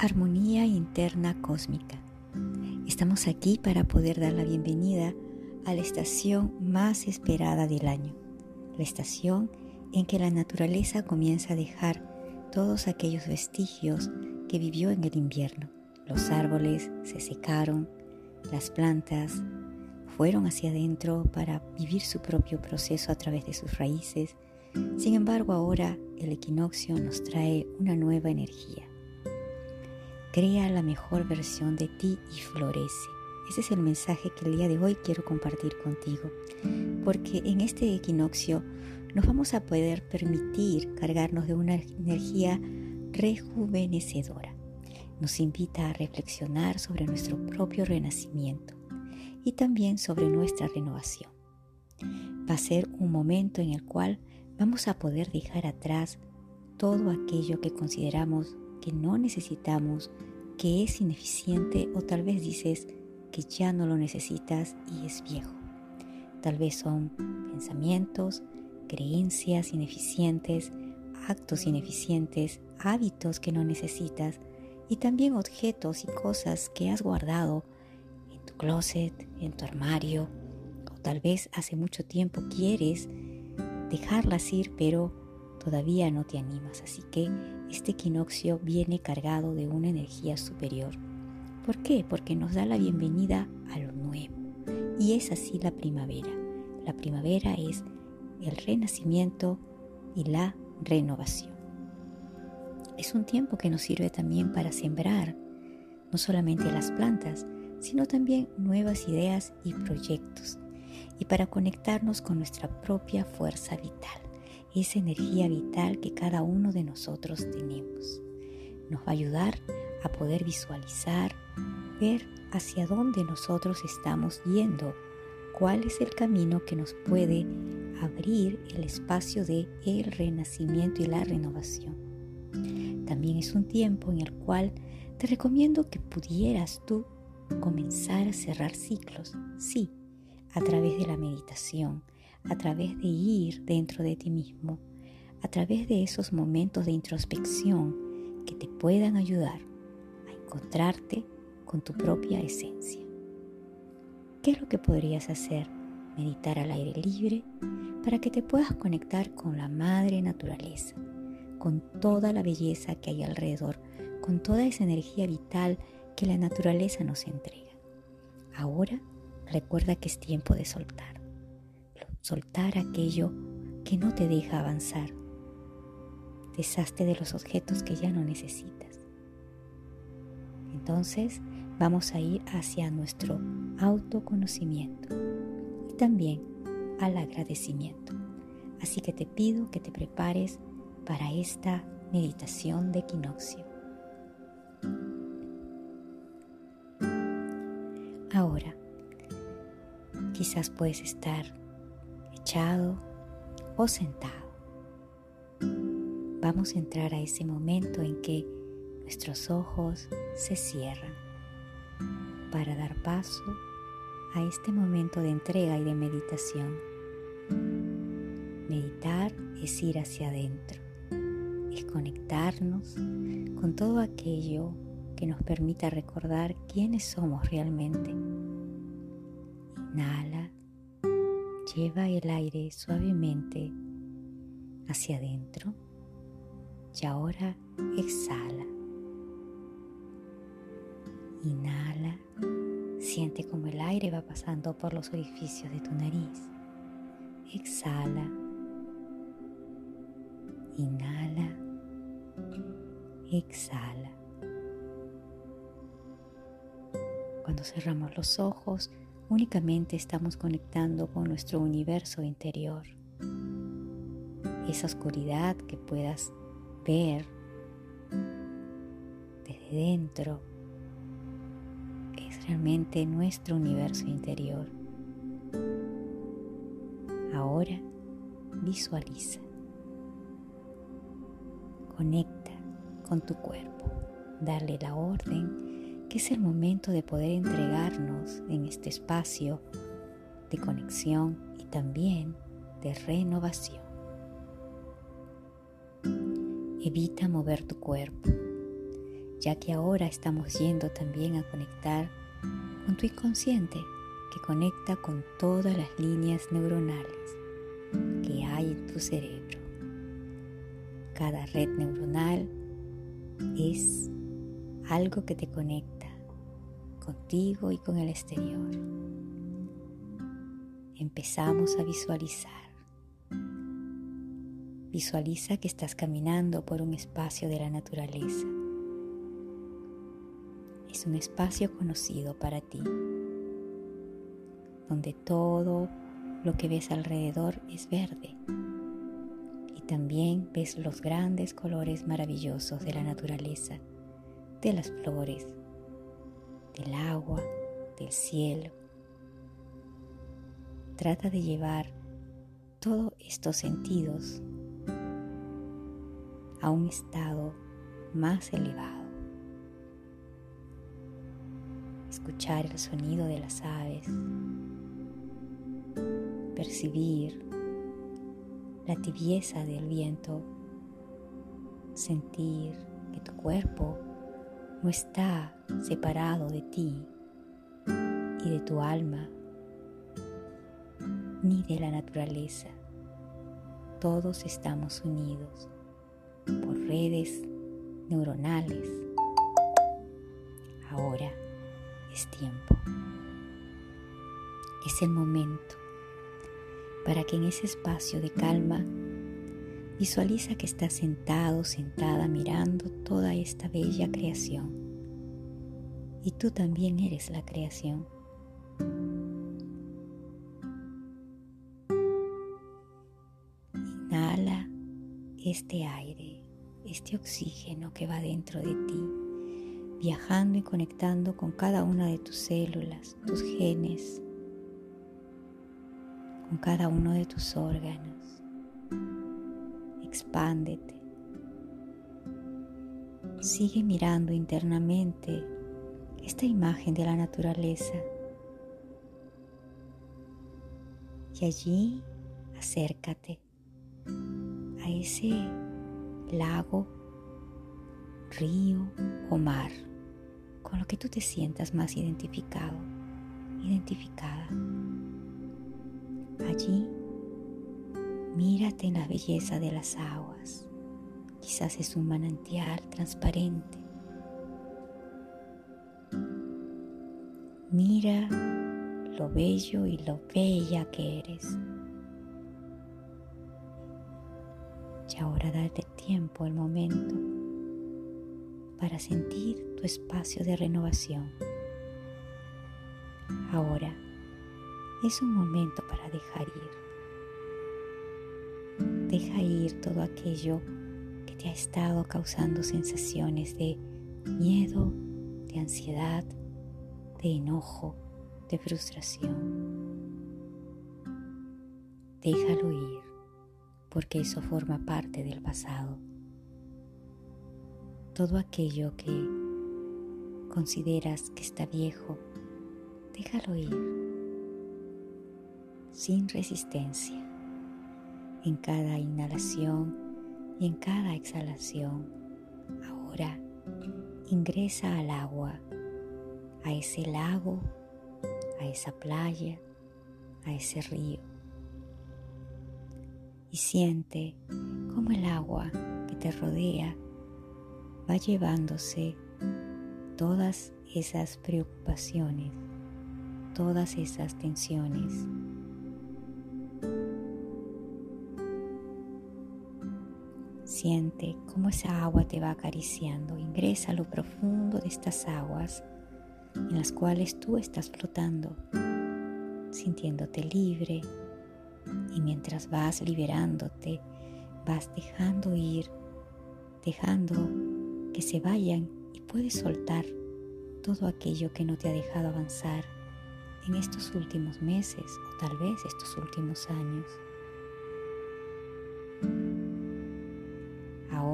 Armonía interna cósmica. Estamos aquí para poder dar la bienvenida a la estación más esperada del año, la estación en que la naturaleza comienza a dejar todos aquellos vestigios que vivió en el invierno. Los árboles se secaron, las plantas fueron hacia adentro para vivir su propio proceso a través de sus raíces. Sin embargo, ahora el equinoccio nos trae una nueva energía Crea la mejor versión de ti y florece. Ese es el mensaje que el día de hoy quiero compartir contigo, porque en este equinoccio nos vamos a poder permitir cargarnos de una energía rejuvenecedora. Nos invita a reflexionar sobre nuestro propio renacimiento y también sobre nuestra renovación. Va a ser un momento en el cual vamos a poder dejar atrás todo aquello que consideramos que no necesitamos, que es ineficiente o tal vez dices que ya no lo necesitas y es viejo. Tal vez son pensamientos, creencias ineficientes, actos ineficientes, hábitos que no necesitas y también objetos y cosas que has guardado en tu closet, en tu armario o tal vez hace mucho tiempo quieres dejarlas ir pero todavía no te animas. Así que este equinoccio viene cargado de una energía superior. ¿Por qué? Porque nos da la bienvenida a lo nuevo. Y es así la primavera. La primavera es el renacimiento y la renovación. Es un tiempo que nos sirve también para sembrar no solamente las plantas, sino también nuevas ideas y proyectos, y para conectarnos con nuestra propia fuerza vital esa energía vital que cada uno de nosotros tenemos. Nos va a ayudar a poder visualizar, ver hacia dónde nosotros estamos yendo, cuál es el camino que nos puede abrir el espacio de el renacimiento y la renovación. También es un tiempo en el cual te recomiendo que pudieras tú comenzar a cerrar ciclos, sí, a través de la meditación, a través de ir dentro de ti mismo, a través de esos momentos de introspección que te puedan ayudar a encontrarte con tu propia esencia. ¿Qué es lo que podrías hacer? Meditar al aire libre para que te puedas conectar con la madre naturaleza, con toda la belleza que hay alrededor, con toda esa energía vital que la naturaleza nos entrega. Ahora recuerda que es tiempo de soltar soltar aquello que no te deja avanzar. Deshazte de los objetos que ya no necesitas. Entonces vamos a ir hacia nuestro autoconocimiento y también al agradecimiento. Así que te pido que te prepares para esta meditación de equinoccio. Ahora, quizás puedes estar o sentado. Vamos a entrar a ese momento en que nuestros ojos se cierran para dar paso a este momento de entrega y de meditación. Meditar es ir hacia adentro, es conectarnos con todo aquello que nos permita recordar quiénes somos realmente. Inhala Lleva el aire suavemente hacia adentro y ahora exhala. Inhala, siente como el aire va pasando por los orificios de tu nariz. Exhala. Inhala. Exhala. Cuando cerramos los ojos, únicamente estamos conectando con nuestro universo interior. Esa oscuridad que puedas ver desde dentro es realmente nuestro universo interior. Ahora visualiza. Conecta con tu cuerpo. Dale la orden que es el momento de poder entregarnos en este espacio de conexión y también de renovación. Evita mover tu cuerpo. ya que ahora estamos yendo también a conectar con tu inconsciente que conecta con todas las líneas neuronales que hay en tu cerebro. Cada red neuronal es algo que te conecta contigo y con el exterior. Empezamos a visualizar. Visualiza que estás caminando por un espacio de la naturaleza. Es un espacio conocido para ti, donde todo lo que ves alrededor es verde y también ves los grandes colores maravillosos de la naturaleza, de las flores, del agua, del cielo. Trata de llevar todos estos sentidos a un estado más elevado. Escuchar el sonido de las aves, percibir la tibieza del viento, sentir que tu cuerpo no está separado de ti y de tu alma, ni de la naturaleza. Todos estamos unidos por redes neuronales. Ahora es tiempo. Es el momento para que en ese espacio de calma Visualiza que estás sentado, sentada, mirando toda esta bella creación. Y tú también eres la creación. Inhala este aire, este oxígeno que va dentro de ti, viajando y conectando con cada una de tus células, tus genes, con cada uno de tus órganos expándete. Sigue mirando internamente esta imagen de la naturaleza. Y allí acércate a ese lago, río o mar con lo que tú te sientas más identificado, identificada. Allí Mírate en la belleza de las aguas. Quizás es un manantial transparente. Mira lo bello y lo bella que eres. Y ahora date tiempo, el momento, para sentir tu espacio de renovación. Ahora es un momento para dejar ir. Deja ir todo aquello que te ha estado causando sensaciones de miedo, de ansiedad, de enojo, de frustración. Déjalo ir, porque eso forma parte del pasado. Todo aquello que consideras que está viejo, déjalo ir, sin resistencia en cada inhalación y en cada exhalación. Ahora ingresa al agua, a ese lago, a esa playa, a ese río. Y siente cómo el agua que te rodea va llevándose todas esas preocupaciones, todas esas tensiones Siente cómo esa agua te va acariciando. Ingresa a lo profundo de estas aguas en las cuales tú estás flotando, sintiéndote libre. Y mientras vas liberándote, vas dejando ir, dejando que se vayan y puedes soltar todo aquello que no te ha dejado avanzar en estos últimos meses o tal vez estos últimos años.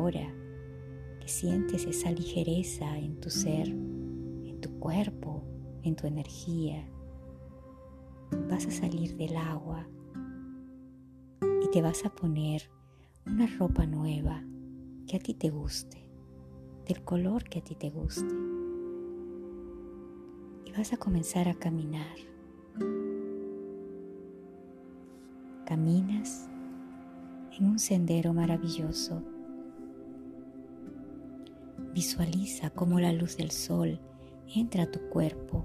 Ahora que sientes esa ligereza en tu ser, en tu cuerpo, en tu energía, vas a salir del agua y te vas a poner una ropa nueva que a ti te guste. del color que a ti te guste. Y vas a comenzar a caminar. Caminas en un sendero maravilloso. Visualiza cómo la luz del sol entra a tu cuerpo,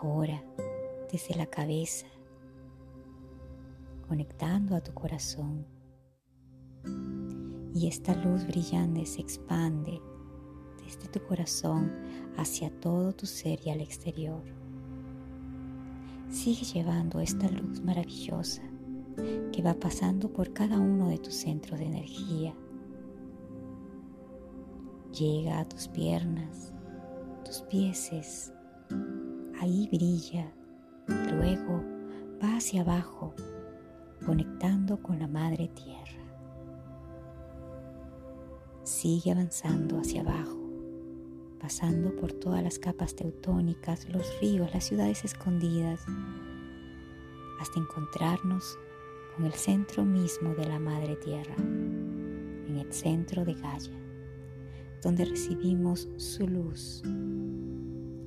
ahora desde la cabeza, conectando a tu corazón. Y esta luz brillante se expande desde tu corazón hacia todo tu ser y al exterior. Sigue llevando esta luz maravillosa que va pasando por cada uno de tus centros de energía. Llega a tus piernas, tus pies, ahí brilla. Y luego va hacia abajo, conectando con la Madre Tierra. Sigue avanzando hacia abajo, pasando por todas las capas teutónicas, los ríos, las ciudades escondidas, hasta encontrarnos con el centro mismo de la Madre Tierra, en el centro de Gaia, donde recibimos su luz,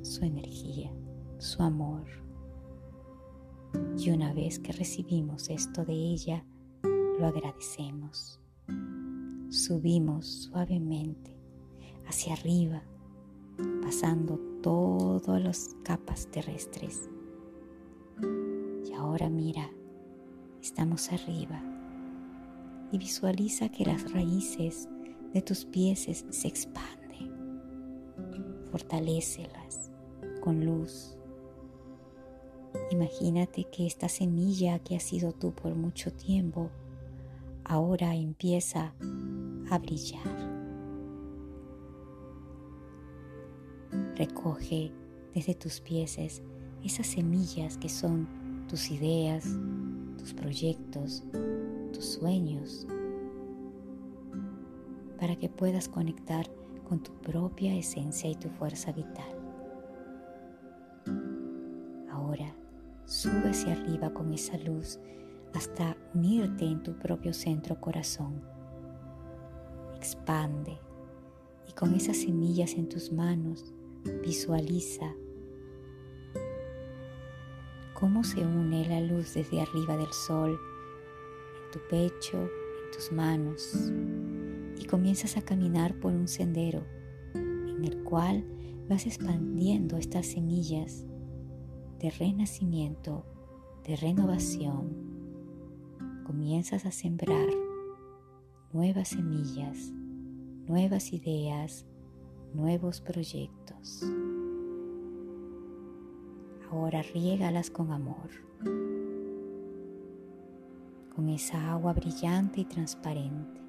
su energía, su amor. Y una vez que recibimos esto de ella, lo agradecemos. Subimos suavemente hacia arriba, pasando todas las capas terrestres. Y ahora mira estamos arriba y visualiza que las raíces de tus pies se expanden. Fortalécelas con luz. Imagínate que esta semilla que has sido tú por mucho tiempo ahora empieza a brillar. Recoge desde tus pies esas semillas que son tus ideas, tus proyectos, tus sueños, para que puedas conectar con tu propia esencia y tu fuerza vital. Ahora sube hacia arriba con esa luz hasta unirte en tu propio centro corazón. Expande y con esas semillas en tus manos visualiza cómo se une la luz desde arriba del sol en tu pecho, en tus manos, y comienzas a caminar por un sendero en el cual vas expandiendo estas semillas de renacimiento, de renovación. Comienzas a sembrar nuevas semillas, nuevas ideas, nuevos proyectos. Ahora riégalas con amor, con esa agua brillante y transparente.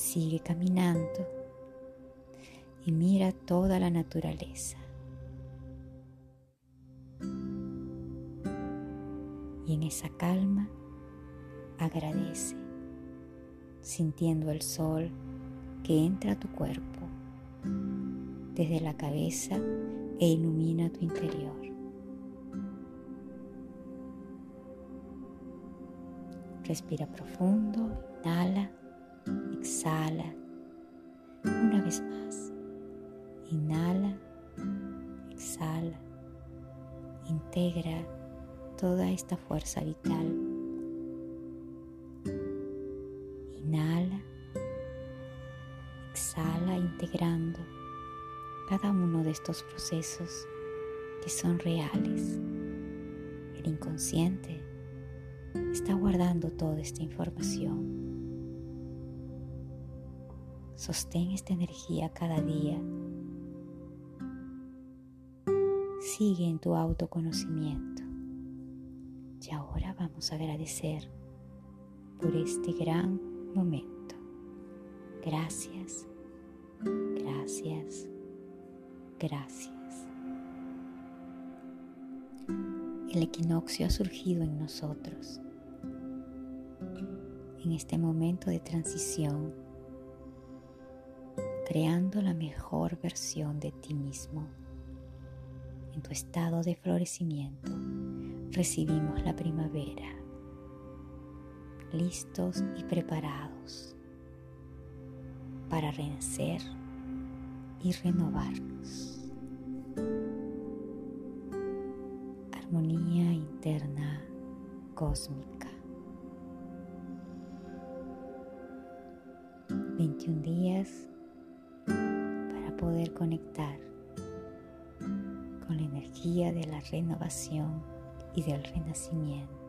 Sigue caminando y mira toda la naturaleza. Y en esa calma agradece sintiendo el sol que entra a tu cuerpo desde la cabeza e ilumina tu interior. Respira profundo, inhala, exhala. Una vez más. Inhala, exhala. Integra toda esta fuerza vital Inhala, exhala integrando cada uno de estos procesos que son reales. El inconsciente está guardando toda esta información. Sostén esta energía cada día. Sigue en tu autoconocimiento. Y ahora vamos a agradecer por este gran momento. Gracias, gracias, gracias. El equinoccio ha surgido en nosotros. En este momento de transición, creando la mejor versión de ti mismo, en tu estado de florecimiento, recibimos la primavera, listos y preparados para renacer y renovarnos. Armonía interna cósmica. 21 días poder conectar con la energía de la renovación y del renacimiento.